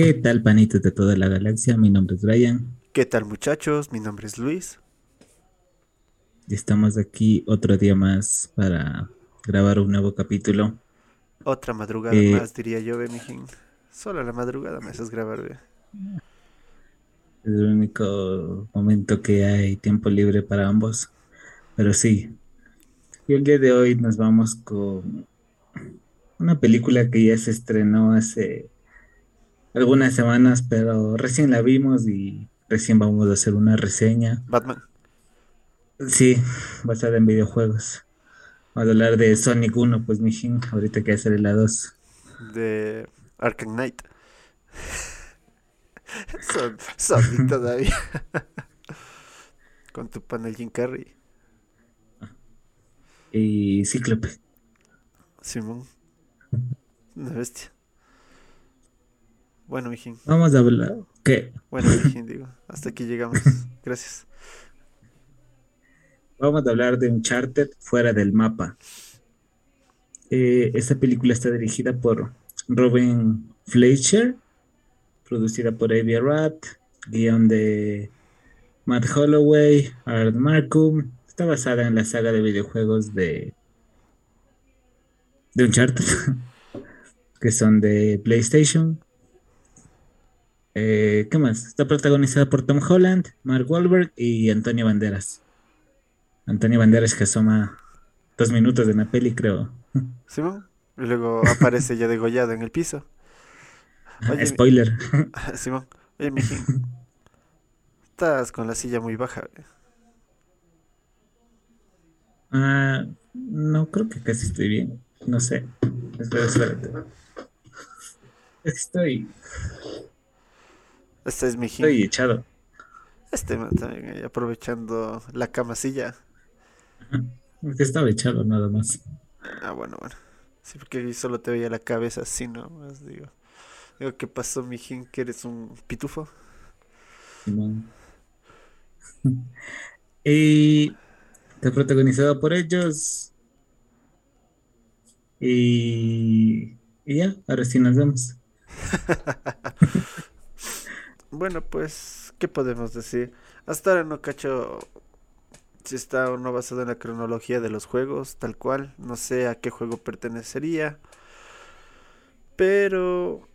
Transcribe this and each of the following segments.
¿Qué tal, panitos de toda la galaxia? Mi nombre es Brian. ¿Qué tal, muchachos? Mi nombre es Luis. Y estamos aquí otro día más para grabar un nuevo capítulo. Otra madrugada Eh, más, diría yo, ve, mijín. Solo la madrugada me haces grabar, ve. Es el único momento que hay tiempo libre para ambos. Pero sí. Y el día de hoy nos vamos con una película que ya se estrenó hace algunas semanas, pero recién la vimos y recién vamos a hacer una reseña. Batman. Sí, basada en videojuegos. Vamos a hablar de Sonic 1, pues mijín, ahorita que hacer la 2. de Arkham Knight. Son, Sonic todavía. Con tu panel Jim Carrey. Y Cíclope. Simón. Una bestia. Bueno, mijín. Vamos a hablar. ¿Qué? Bueno, mijín, digo. Hasta aquí llegamos. Gracias. Vamos a hablar de Uncharted fuera del mapa. Eh, esta película está dirigida por Robin Fleischer, producida por Avi Arad, guion de Matt Holloway, Art Markham. Está basada en la saga de videojuegos de, de Uncharted, que son de PlayStation. Eh, ¿qué más? Está protagonizada por Tom Holland, Mark Wahlberg y Antonio Banderas. Antonio Banderas que asoma dos minutos de una peli, creo. Simón. Y luego aparece ya degollado en el piso. Oye, mi- Spoiler. Simón. Oye, mijín. Estás con la silla muy baja. Ah, no, creo que casi estoy bien. No sé. Espera, espérate. Estoy, Este es mijín. estoy echado. Este también aprovechando la camasilla. Es que estaba echado nada más. Ah, bueno, bueno. Sí, porque yo solo te veía la cabeza así, ¿no? Más digo. Digo, ¿qué pasó, mijín? ¿Que eres un pitufo? Simón. Y está protagonizado por ellos. Y, y ya, ahora sí nos vemos. Bueno, pues, ¿qué podemos decir? Hasta ahora no cacho si está o no basado en la cronología de los juegos, tal cual. No sé a qué juego pertenecería. Pero...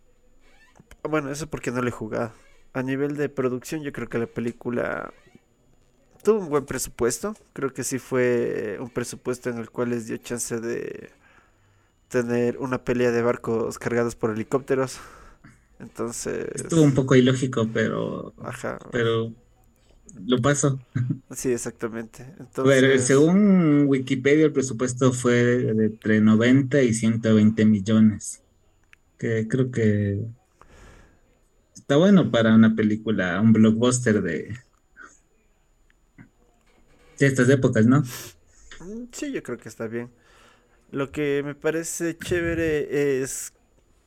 Bueno, eso porque no lo he jugado. A nivel de producción, yo creo que la película tuvo un buen presupuesto. Creo que sí fue un presupuesto en el cual les dio chance de tener una pelea de barcos cargados por helicópteros. Entonces... Estuvo un poco ilógico, pero, Ajá. pero lo paso. Sí, exactamente. Pero Entonces, según Wikipedia, el presupuesto fue de entre 90 y 120 millones. Que creo que está bueno para una película, un blockbuster de, de estas épocas, ¿no? mm, sí, yo creo que está bien. Lo que me parece chévere es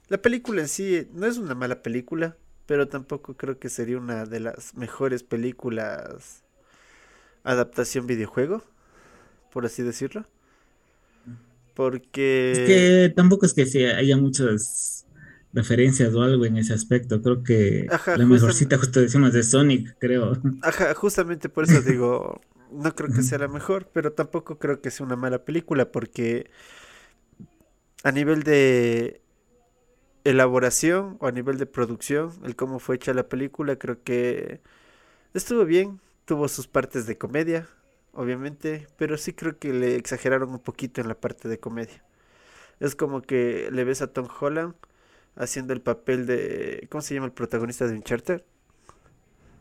la película en sí no es una mala película, pero tampoco creo que sería una de las mejores películas adaptación videojuego, por así decirlo. Es Porque que tampoco es que haya muchas referencias o algo en ese aspecto. Creo que Ajá, la mejorcita justo decimos de Sonic, creo. Ajá, justamente por eso digo, no creo que sea la mejor, pero tampoco creo que sea una mala película, porque a nivel de elaboración o a nivel de producción, el cómo fue hecha la película, creo que estuvo bien, tuvo sus partes de comedia, obviamente, pero sí creo que le exageraron un poquito en la parte de comedia. Es como que le ves a Tom Holland haciendo el papel de, ¿cómo se llama el protagonista de Uncharted?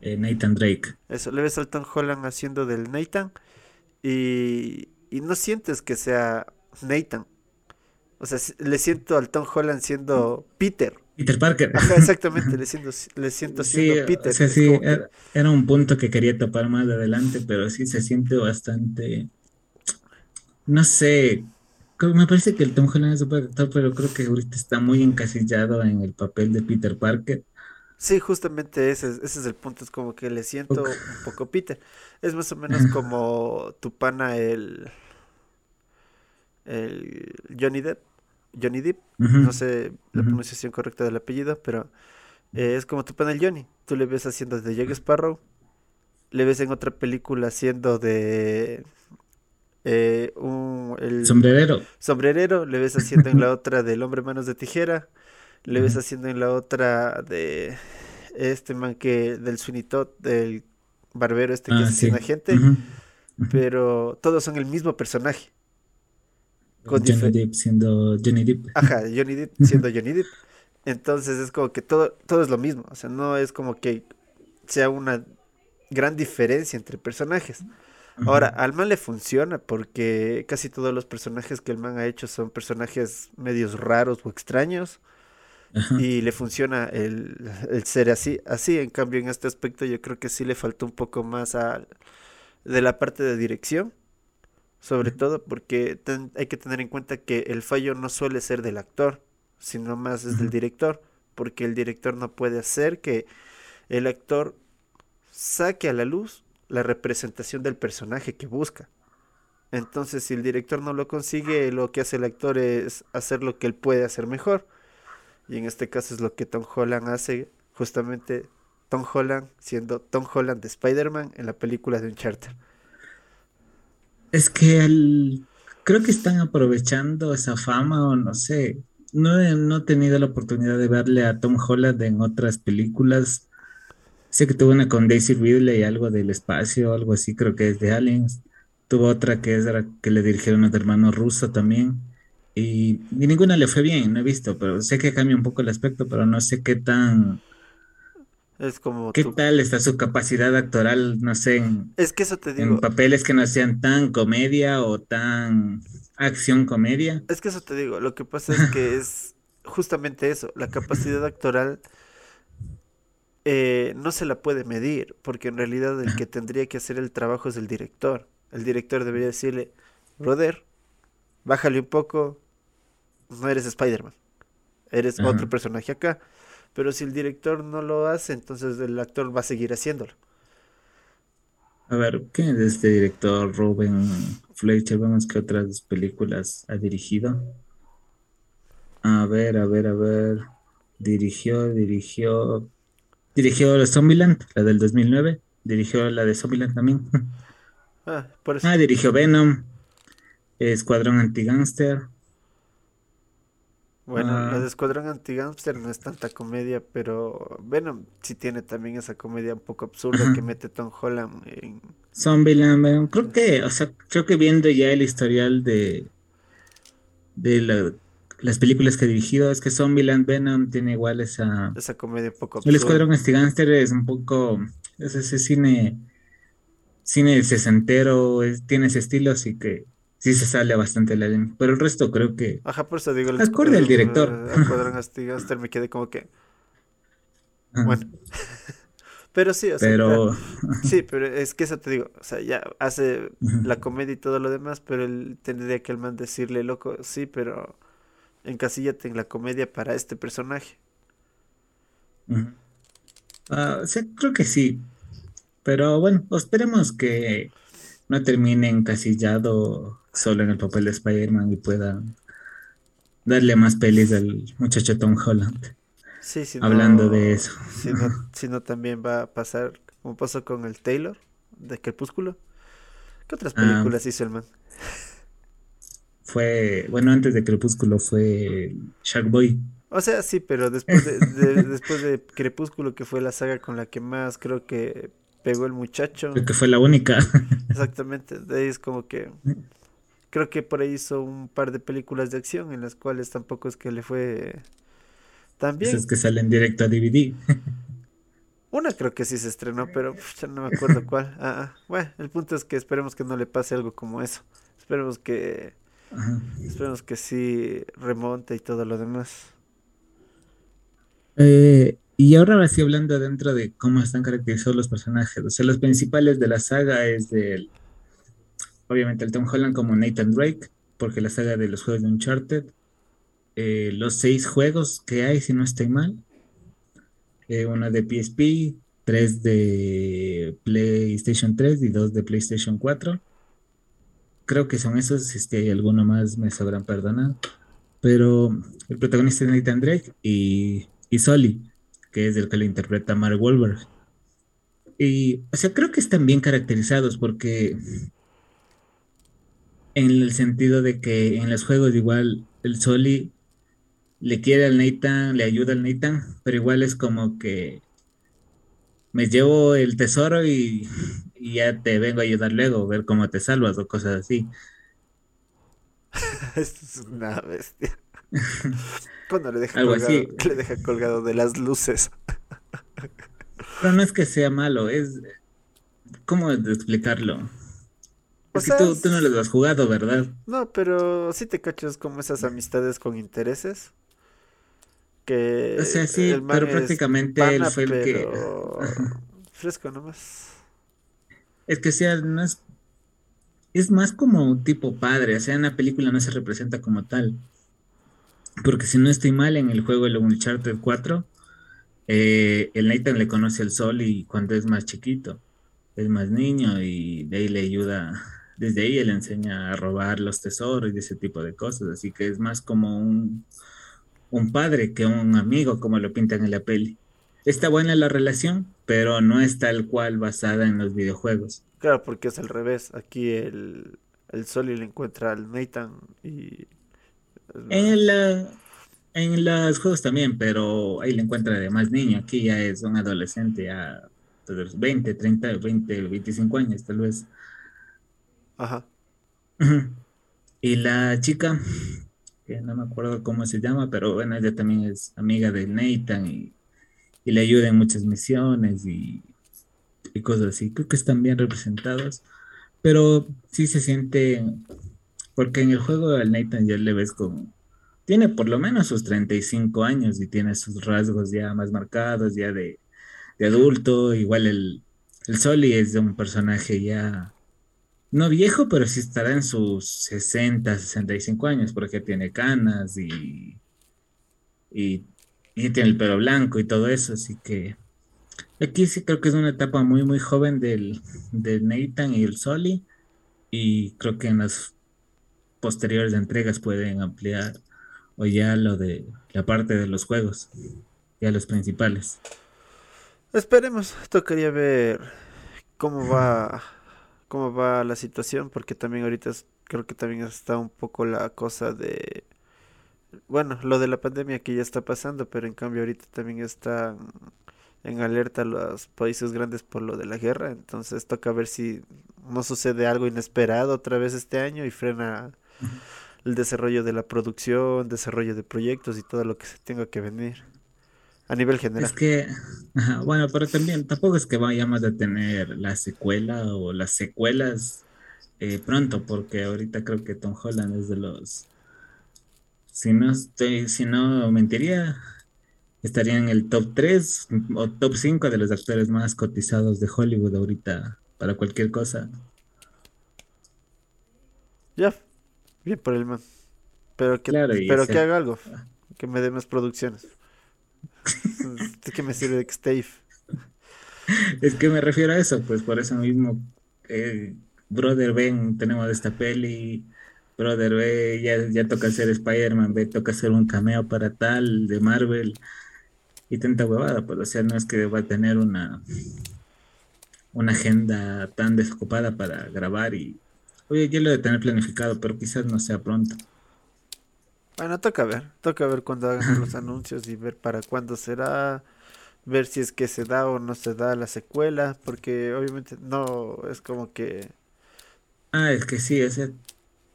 Eh, Nathan Drake. Eso, le ves al Tom Holland haciendo del Nathan y, y no sientes que sea Nathan. O sea, le siento al Tom Holland siendo Peter. Peter Parker. Ajá, exactamente, le siento, le siento Sí, siendo o Peter. sea, es sí, que- era, un punto que quería topar más adelante, pero sí se siente bastante, no sé, me parece que el Tom Holland es un actor, pero creo que ahorita está muy encasillado en el papel de Peter Parker. Sí, justamente ese, es- ese es el punto, es como que le siento un poco Peter. Es más o menos como tu pana el, el Johnny Depp. Johnny Depp, no sé la pronunciación correcta del apellido, pero Eh, es como tu panel Johnny. Tú le ves haciendo de Jack Sparrow. Le ves en otra película haciendo de eh, un, el Sombrerero. sombrerero. Le ves haciendo en la otra del hombre manos de tijera. Le ves haciendo en la otra de este man que del Todd, del barbero este que Ah, asesina sí. gente. Pero todos son el mismo personaje. Con Johnny Depp siendo Johnny Depp. Ajá, Johnny Depp siendo Johnny Depp. Entonces es como que todo, todo es lo mismo. O sea, no es como que sea una gran diferencia entre personajes. Ahora, al man le funciona porque casi todos los personajes que el man ha hecho son personajes medios raros o extraños Ajá. y le funciona el, el ser así. Así, en cambio, en este aspecto yo creo que sí le faltó un poco más a, de la parte de dirección, sobre todo porque ten- hay que tener en cuenta que el fallo no suele ser del actor, sino más es del director, porque el director no puede hacer que el actor saque a la luz la representación del personaje que busca. Entonces, si el director no lo consigue, lo que hace el actor es hacer lo que él puede hacer mejor. Y en este caso es lo que Tom Holland hace, justamente Tom Holland siendo Tom Holland de Spider-Man en la película de Uncharted. Es que el- creo que están aprovechando esa fama o no sé. No he, no he tenido la oportunidad de verle a Tom Holland en otras películas. Sé que tuvo una con Daisy Ridley, algo del espacio, algo así, creo que es de Aliens. Tuvo otra que es que le dirigieron a hermano ruso también. Y, y ninguna le fue bien, no he visto, pero sé que cambia un poco el aspecto, pero no sé qué tan, Es como qué tal está su capacidad actoral, no sé, en, Es que eso te en digo, papeles que no sean tan comedia o tan acción comedia. es que eso te digo, lo que pasa es que es justamente eso, la capacidad actoral eh, no se la puede medir, porque en realidad el que tendría que hacer el trabajo es el director. El director debería decirle, brother, bájale un poco, no eres Spider-Man, eres otro personaje acá. Pero si el director no lo hace, entonces el actor va a seguir haciéndolo. A ver, ¿qué es este director Ruben Fleischer? Vemos qué otras películas ha dirigido. A ver, a ver, a ver. Dirigió, dirigió. Dirigió Zombieland, la del 2009. Dirigió la de Zombieland también. Ah, por eso. Ah, dirigió Venom, Escuadrón Anti-Gangster. Bueno, la Ah, de Escuadrón Anti-Gangster no es tanta comedia, pero Venom sí tiene también esa comedia un poco absurda que mete Tom Holland en... Zombieland, Venom. Creo que, o sea, creo que viendo ya el historial de, de la- las películas que ha dirigido, es que Zombieland, Venom tiene igual esa. esa comedia un poco El absurda. Escuadrón Anti-Gangster es un poco. Es ese cine, cine sesentero, es- tiene ese estilo, así que sí se sale bastante la línea. Pero el resto creo que. Ajá, por eso digo, el, Acorde al el, director. eh, Escuadrón Anti-Gangster me quedé como que, Ajá. bueno, pero sí, o sea, Pero. ah, sí, pero es que eso te digo, o sea, ya hace la comedia y todo lo demás, pero él tendría que el man decirle, loco, sí, pero encasíllate en la comedia para este personaje. Ah, sí, creo que sí. Pero bueno, esperemos que no termine encasillado solo en el papel de Spider-Man y pueda darle más pelis al muchacho Tom Holland. Sí, si Hablando de eso. si no, si no también va a pasar, como pasó con el Taylor de Crepúsculo. ¿Qué otras Ah, películas hizo el man? fue, bueno, antes de Crepúsculo fue Shark Boy. O sea, sí, pero después de, de- después de Crepúsculo, que fue la saga con la que más creo que pegó el muchacho, Creo que fue la única. exactamente, de ahí es como que creo que por ahí hizo un par de películas de acción en las cuales tampoco es que le fue tan bien. Esas que salen directo a DVD. Una creo que sí se estrenó, pero ya no me acuerdo cuál. Ah, ah. Bueno, el punto es que esperemos que no le pase algo como eso. Esperemos que, Ajá. esperemos que sí remonte y todo lo demás. Eh, y ahora sí hablando dentro de cómo están caracterizados los personajes. O sea, los principales de la saga es del, obviamente el Tom Holland como Nathan Drake, porque la saga de los juegos de Uncharted. Eh, los seis juegos que hay, si no estoy mal. Eh, uno de PSP, tres de PlayStation 3 y dos de PlayStation 4. Creo que son esos, si es que hay alguno más me sabrán perdonar. Pero el protagonista es Nathan Drake y, y Sully, que es el que lo interpreta Mark Wahlberg. Y, o sea, creo que están bien caracterizados porque en el sentido de que en los juegos igual el Soli le quiere al Nathan, le ayuda al Nathan, pero igual es como que me llevo el tesoro y, y ya te vengo a ayudar luego, ver cómo te salvas o cosas así. es una bestia. Cuando le deja, Algo colgado, así. le deja colgado de las luces. Pero no es que sea malo, es... ¿Cómo explicarlo? O Es que sea, tú, tú no los has jugado, ¿verdad? No, pero sí te cachas como esas amistades con intereses. Que O sea, sí, el pero prácticamente él pana, fue el que... fresco nomás. Es que sea, no es... Es más como un tipo padre, o sea, en la película no se representa como tal. Porque si no estoy mal, en el juego el Uncharted 4, eh, el Nathan le conoce al Sol y cuando es más chiquito, es más niño y de ahí le ayuda, desde ahí él enseña a robar los tesoros y ese tipo de cosas, así que es más como un, un padre que un amigo, como lo pintan en la peli. Está buena la relación, pero no es tal cual basada en los videojuegos. Claro, porque es al revés. Aquí el, el Soli le encuentra al Nathan y... En la, en los juegos también, pero ahí le encuentra de más niño. Aquí ya es un adolescente, los 20, 30, 20, 25 años, tal vez. Ajá. Y la chica, que no me acuerdo cómo se llama, pero bueno, ella también es amiga de Nathan y, y le ayuda en muchas misiones y, cosas así. Creo que están bien representados, pero sí se siente, porque en el juego al Nathan ya le ves como, tiene por lo menos sus 35 años y tiene sus rasgos ya más marcados, ya de, de adulto. Igual el, el Soli es un personaje ya no viejo, pero sí estará en sus 60, 65 años, porque tiene canas y, tiene el pelo blanco y todo eso, así que aquí sí creo que es una etapa muy, muy joven del, del Nathan y el Soli, y creo que en las posteriores entregas pueden ampliar o ya lo de la parte de los juegos, ya los principales. Esperemos. Tocaría ver cómo va, cómo va la situación, porque también ahorita es- creo que también está un poco la cosa de, bueno, lo de la pandemia que ya está pasando, pero en cambio ahorita también están en alerta los países grandes por lo de la guerra, entonces toca ver si no sucede algo inesperado otra vez este año y frena el desarrollo de la producción, desarrollo de proyectos y todo lo que se tenga que venir a nivel Es general. que, ajá, bueno, pero también tampoco es que vayamos a tener la secuela o las secuelas eh, pronto, porque ahorita creo que Tom Holland es de los, si no estoy, si no mentiría, estaría en el top 3 o top 5 de los actores más cotizados de Hollywood ahorita para cualquier cosa. Ya, bien por el man. Pero que, Claro, pero que haga algo, que me dé más producciones. ¿De qué me sirve? Es que me refiero a eso, pues por eso mismo, eh, brother, ven, tenemos esta peli, brother, ve, ya, ya toca hacer Spider-Man, ve, toca hacer un cameo para tal de Marvel y tanta huevada, pues o sea, no es que va a tener una, una agenda tan desocupada para grabar y, oye, yo lo de tener planificado, pero quizás no sea pronto. Bueno, toca ver, toca ver cuando hagan los anuncios y ver para cuándo será, ver si es que se da o no se da la secuela, porque obviamente no es como que... Ah, es que sí, o sea,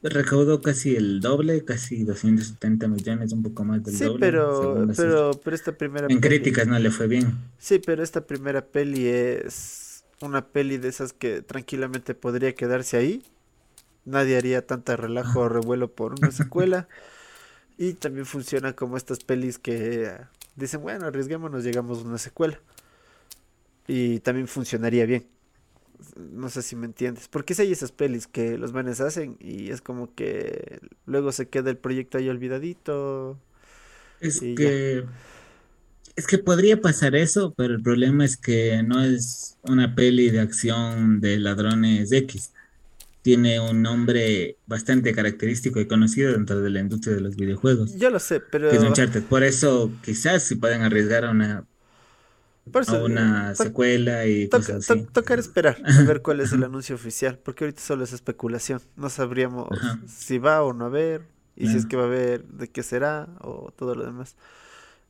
recaudó casi el doble, casi 270 millones, un poco más del Sí, doble, pero, pero, pero esta primera En peli... críticas no le fue bien. Sí, pero esta primera peli es una peli de esas que tranquilamente podría quedarse ahí. Nadie haría tanta relajo o revuelo por una secuela. Y también funciona como estas pelis que eh, dicen, bueno, arriesguémonos, llegamos a una secuela. Y también funcionaría bien. No sé si me entiendes. Porque si hay esas pelis que los manes hacen y es como que luego se queda el proyecto ahí olvidadito Es ya. que, es que podría pasar eso, pero el problema es que no es una peli de acción de ladrones X. Tiene un nombre bastante característico y conocido dentro de la industria de los videojuegos, Yo lo sé, que es pero... Uncharted. Por eso, quizás si pueden arriesgar a una Por eso, eh, una to- secuela y cosas to- así. tocar esperar a ver cuál es el anuncio oficial, porque ahorita solo es especulación. No sabríamos Ajá, si va o no a haber, y si es que va a haber, de qué será, o todo lo demás.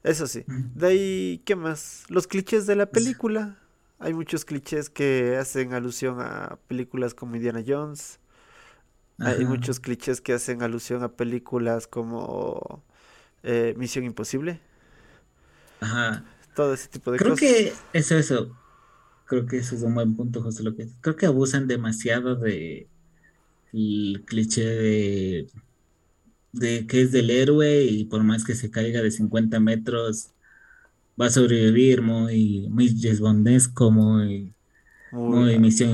Eso sí. De ahí, ¿qué más? Los clichés de la película. Hay muchos clichés que hacen alusión a películas como Indiana Jones. Hay muchos clichés que hacen alusión a películas como eh, Misión Imposible. ajá. Todo ese tipo de Creo cosas. que eso, eso. Creo que eso es un buen punto, José, que Creo que abusan demasiado de el cliché de, de que es del héroe y por más que se caiga de 50 metros va a sobrevivir, muy, muy Bondesco, muy, Muy, muy Misión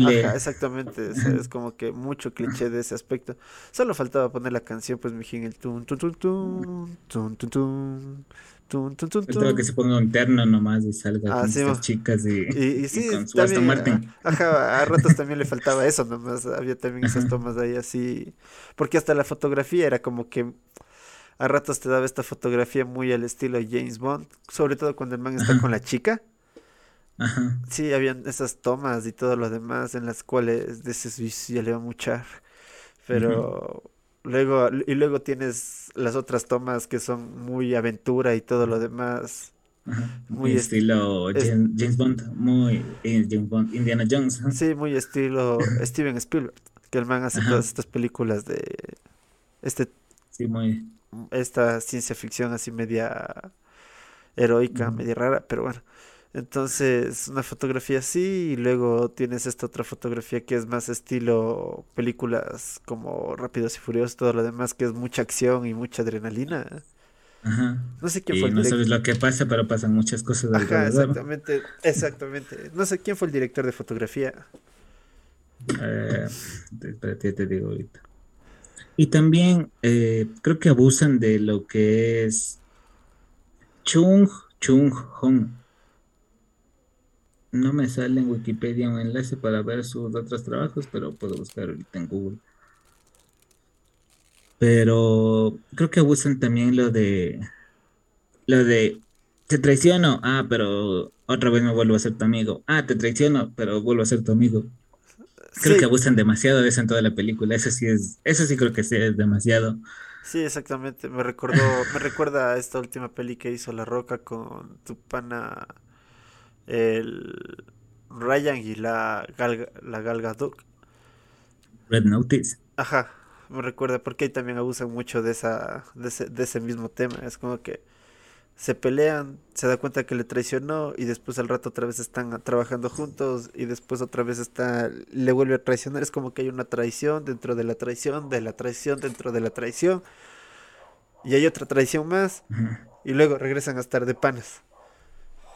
Ajá, Imposible. exactamente, es como que mucho cliché de ese aspecto. Solo faltaba poner la canción, pues, mijín, el tun tun tun tun, tun tun tun, tun tun tun Faltaba que se ponga un terno nomás y salga Ah, con sí, estas chicas y, Y, y y sí, con su también, ah, Martin. ajá, a ratos también le faltaba eso nomás, había también esas tomas ahí así, porque hasta la fotografía era como que a ratos te daba esta fotografía muy al estilo James Bond, sobre todo cuando el man está con la chica. ajá. Sí, habían esas tomas y todo lo demás en las cuales dices, "Uy, sí, ya le va a muchar. Pero luego, y luego tienes las otras tomas que son muy aventura y todo lo demás. ajá. Muy est- estilo es, James, James Bond, muy eh, James Bond, Indiana Jones. sí, muy estilo Steven Spielberg, que el man hace todas estas películas de este, sí, muy. Esta ciencia ficción así media heroica, media rara, pero bueno. Entonces, una fotografía así y luego tienes esta otra fotografía que es más estilo películas como Rápidos y Furiosos, todo lo demás que es mucha acción y mucha adrenalina. Ajá. No sé quién fue Y el no director. sabes lo que pasa, pero pasan muchas cosas Ajá, alrededor. exactamente, exactamente. No sé quién fue el director de fotografía. Eh, te- espérate, te digo ahorita. Y también eh, creo que abusan de lo que es Chung Chung Hong. No me sale en Wikipedia un enlace para ver sus otros trabajos, pero puedo buscar ahorita en Google. Pero creo que abusan también lo de lo de te traiciono, ah, pero otra vez me vuelvo a ser tu amigo. Ah, te traiciono, pero vuelvo a ser tu amigo. Creo que abusan demasiado de eso en toda la película. Eso sí es, eso sí creo que sí es demasiado. sí, exactamente. Me recordó, me recuerda a esta última peli que hizo La Roca con tu pana, el Ryan y la Gal, la Gal Gadot. Red Notice. Ajá, me recuerda porque ahí también abusan mucho de esa, de ese, de ese mismo tema. Es como que se pelean, se da cuenta que le traicionó y después al rato otra vez están trabajando juntos y después otra vez está, le vuelve a traicionar. Es como que hay una traición dentro de la traición, de la traición dentro de la traición y hay otra traición más y luego regresan a estar de panas.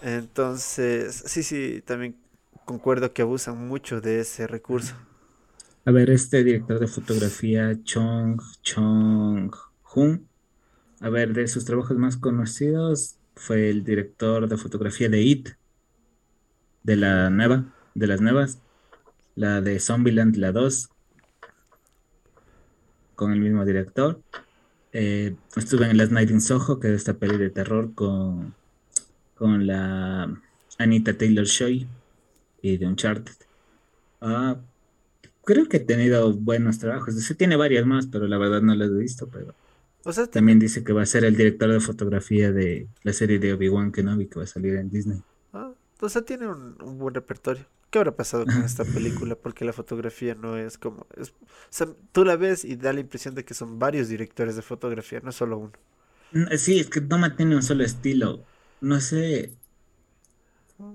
Entonces, sí, sí, también concuerdo que abusan mucho de ese recurso. A ver, este director de fotografía, Chong Chong Hun. A ver, de sus trabajos más conocidos, fue el director de fotografía de It, de la nueva, de las nuevas, la de Zombieland, la 2, con el mismo director. Eh, estuve en Last Night in Soho, que es esta peli de terror con, con la Anita Taylor-Joy y de Uncharted. Ah, creo que ha tenido buenos trabajos. Sí, tiene varias más, pero la verdad no las he visto. Pero O sea, también dice que va a ser el director de fotografía de la serie de Obi-Wan Kenobi que va a salir en Disney. Ah, o sea, tiene un, un buen repertorio. ¿Qué habrá pasado con esta película? Porque la fotografía no es como... Es, o sea, tú la ves y da la impresión de que son varios directores de fotografía, no solo uno. Mm, Sí, es que no mantiene un solo estilo. No sé,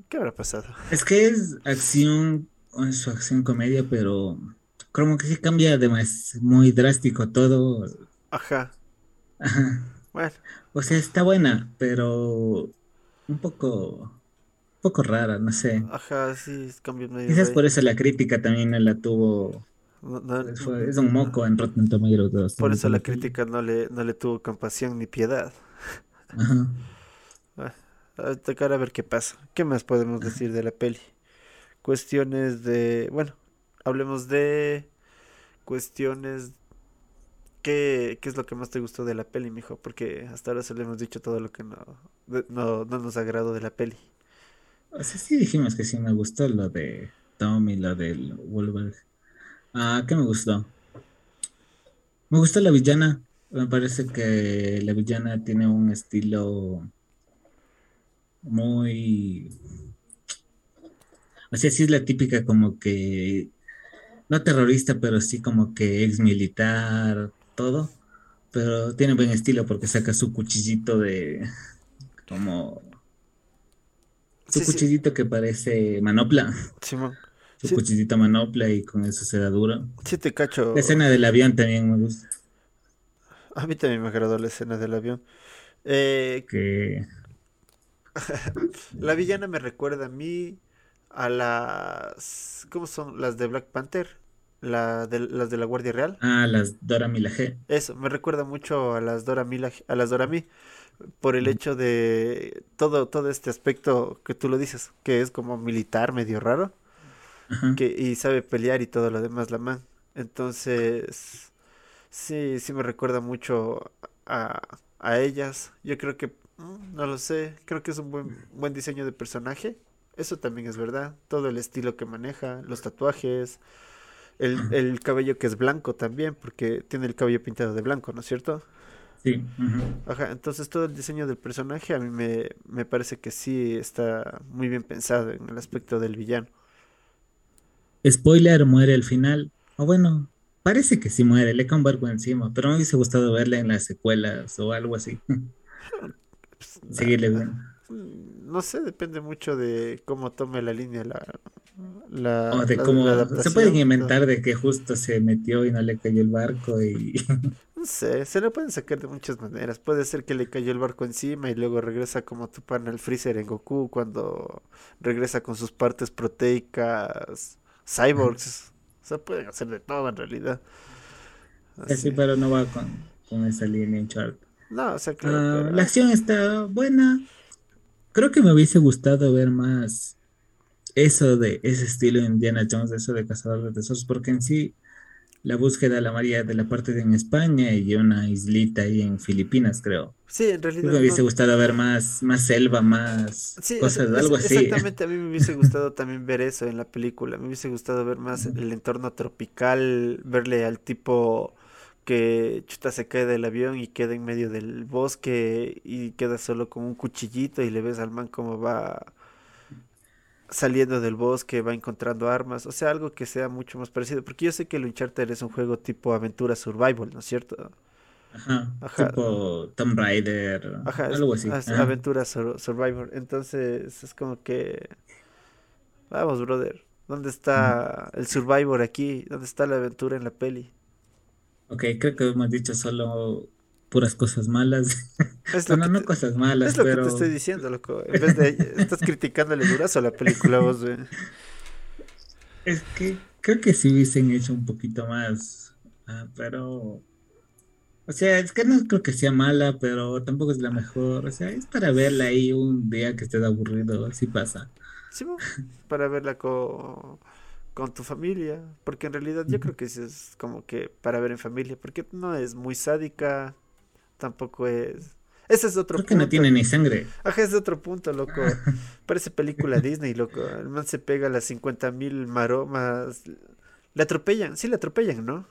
¿Qué habrá pasado? es que es acción, o es acción comedia, pero como que sí cambia de muy drástico todo. Ajá. Ajá. Bueno, O sea, está buena, pero un poco, un poco rara, no sé. ajá, sí, es cambio medio Quizás por eso la crítica también no la tuvo. No, no, pues, fue- es un moco en Rotten Tomatoes por eso la crítica no le, no le tuvo compasión ni piedad. Ajá. Ah, a tocar a ver qué pasa. ¿Qué más podemos decir de la peli? Cuestiones de... Bueno, hablemos de cuestiones... ¿Qué, qué es lo que más te gustó de la peli, mijo? Porque hasta ahora solo hemos dicho todo lo que no, no, no nos agradó de la peli. O sea, sí dijimos que sí me gustó lo de Tom y lo del Wolverine. Ah, ¿qué me gustó? Me gustó la villana. Me parece que la villana tiene un estilo muy... O sea, sí es la típica como que, no terrorista, pero sí como que ex militar, todo. Pero tiene buen estilo porque saca su cuchillito de, como, su Sí, sí, cuchillito que parece manopla. Simón. Su Sí, cuchillito manopla y con eso se da duro. sí te La cacho. escena del avión también me gusta. A mí también me agradó la escena del avión. Eh, Que, la villana me recuerda a mí a las... ¿Cómo son? Las de Black Panther. La de, las de la Guardia Real. ah, las Dora Milaje. Eso, me recuerda mucho a las Dora Mila, a las Dora Mi, por el hecho de todo, todo este aspecto que tú lo dices, que es como militar, medio raro, Ajá. que, y sabe pelear y todo lo demás, la man. Entonces, sí, sí me recuerda mucho a, a ellas. Yo creo que, mm, no lo sé, creo que es un buen, buen diseño de personaje. Eso también es verdad. Todo el estilo que maneja, los tatuajes, el, el cabello que es blanco también, porque tiene el cabello pintado de blanco, ¿no es cierto? Sí. Ajá, entonces todo el diseño del personaje a mí me, me parece que sí está muy bien pensado en el aspecto del villano. Spoiler, muere al final. O bueno, parece que sí muere, le cae un barco encima, pero me hubiese gustado verla en las secuelas o algo así. Seguirle bien. no sé, depende mucho de cómo tome la línea la, la, O de la, cómo la se pueden inventar de que justo se metió y no le cayó el barco y No sé, se lo pueden sacar de muchas maneras. Puede ser que le cayó el barco encima y luego regresa como tu pana el Freezer en Goku cuando regresa con sus partes proteicas, cyborgs. O sea, pueden hacer de todo en realidad. así, pero no va con, con esa línea en chart. No, o sea, claro, Ah, la pero... acción está buena. Creo que me hubiese gustado ver más eso de ese estilo de Indiana Jones, eso de cazador de tesoros, porque en sí la búsqueda de la María de la parte de en España y una islita ahí en Filipinas, creo. Sí, en realidad me hubiese gustado ver más, más selva, más Sí, es- cosas, es- algo así. exactamente. A mí me hubiese gustado también ver eso en la película. Me hubiese gustado ver más el entorno tropical, verle al tipo que chuta se cae del avión y queda en medio del bosque y queda solo con un cuchillito y le ves al man cómo va saliendo del bosque, va encontrando armas, o sea, algo que sea mucho más parecido, porque yo sé que el Uncharted es un juego tipo aventura survival, ¿no es cierto? Ajá, Ajá, tipo Tomb Raider, ajá, algo así. es Ajá. aventura sur- survivor, entonces es como que, vamos, brother, ¿dónde está el survivor aquí? ¿Dónde está la aventura en la peli? Ok, creo que hemos dicho solo puras cosas malas. Es lo Bueno, que no te, cosas malas, es lo que te estoy pero diciendo, loco, en vez de, estás criticándole durazo a la película, vos, güey. es que creo que sí hubiesen hecho un poquito más. Ah, pero, o sea, es que no creo que sea mala, pero tampoco es la mejor. O sea, es para verla ahí un día que estés aburrido, así pasa. Sí, para verla con, con tu familia, porque en realidad yo creo que es como que para ver en familia, porque no es muy sádica, tampoco es... Ese es otro Creo que no punto. tiene ni sangre. Ajá, es otro punto, loco. Parece película Disney, loco. El man se pega las cincuenta mil maromas. Le atropellan, sí le atropellan, ¿no?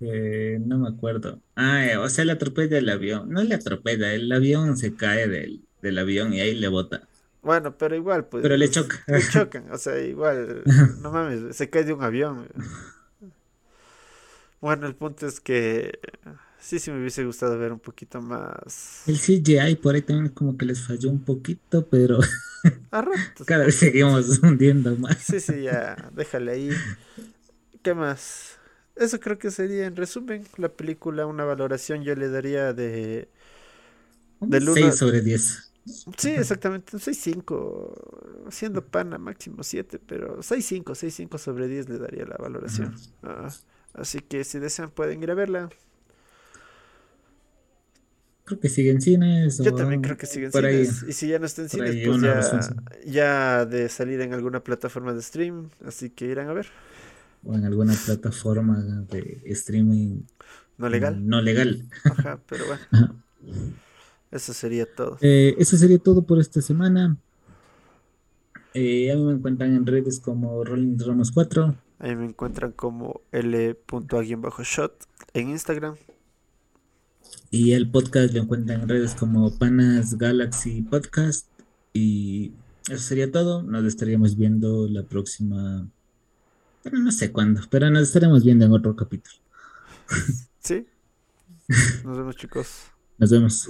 Eh, no me acuerdo. Ah, eh, o sea, le atropella el avión. No le atropella, el avión se cae del, del avión y ahí le bota. Bueno, pero igual, Pero le pues, choca. le chocan. O sea, igual, no mames, se cae de un avión. Bueno, el punto es que sí, sí me hubiese gustado ver un poquito más El CGI por ahí también como que les falló un poquito, pero a ratos, cada vez seguimos hundiendo más. sí, sí, ya, déjale ahí. ¿Qué más? Eso creo que sería, en resumen, la película, una valoración yo le daría de 1 6 sobre 10. Sí, exactamente, un 6.5, siendo pana máximo 7, pero 6.5, 6.5 sobre 10 le daría la valoración. Ah, así que si desean pueden ir a verla. Creo que sigue en cines Yo también creo que sigue en por ahí, cines. Y si ya no está en cines, pues razón. ya, ya de salir en alguna plataforma de stream. Así que irán a ver. O en alguna plataforma de streaming No legal. no legal. Ajá, pero bueno, Ajá. eso sería todo. Eh, eso sería todo por esta semana. Eh, a mí me encuentran en redes como Rolling Ramos 4 Ahí me encuentran como L.A-shot en Instagram. Y el podcast lo encuentran en redes como Panas Galaxy Podcast. Y eso sería todo. Nos estaríamos viendo la próxima, bueno, no sé cuándo, pero nos estaremos viendo en otro capítulo. Sí, nos vemos chicos. Nos vemos.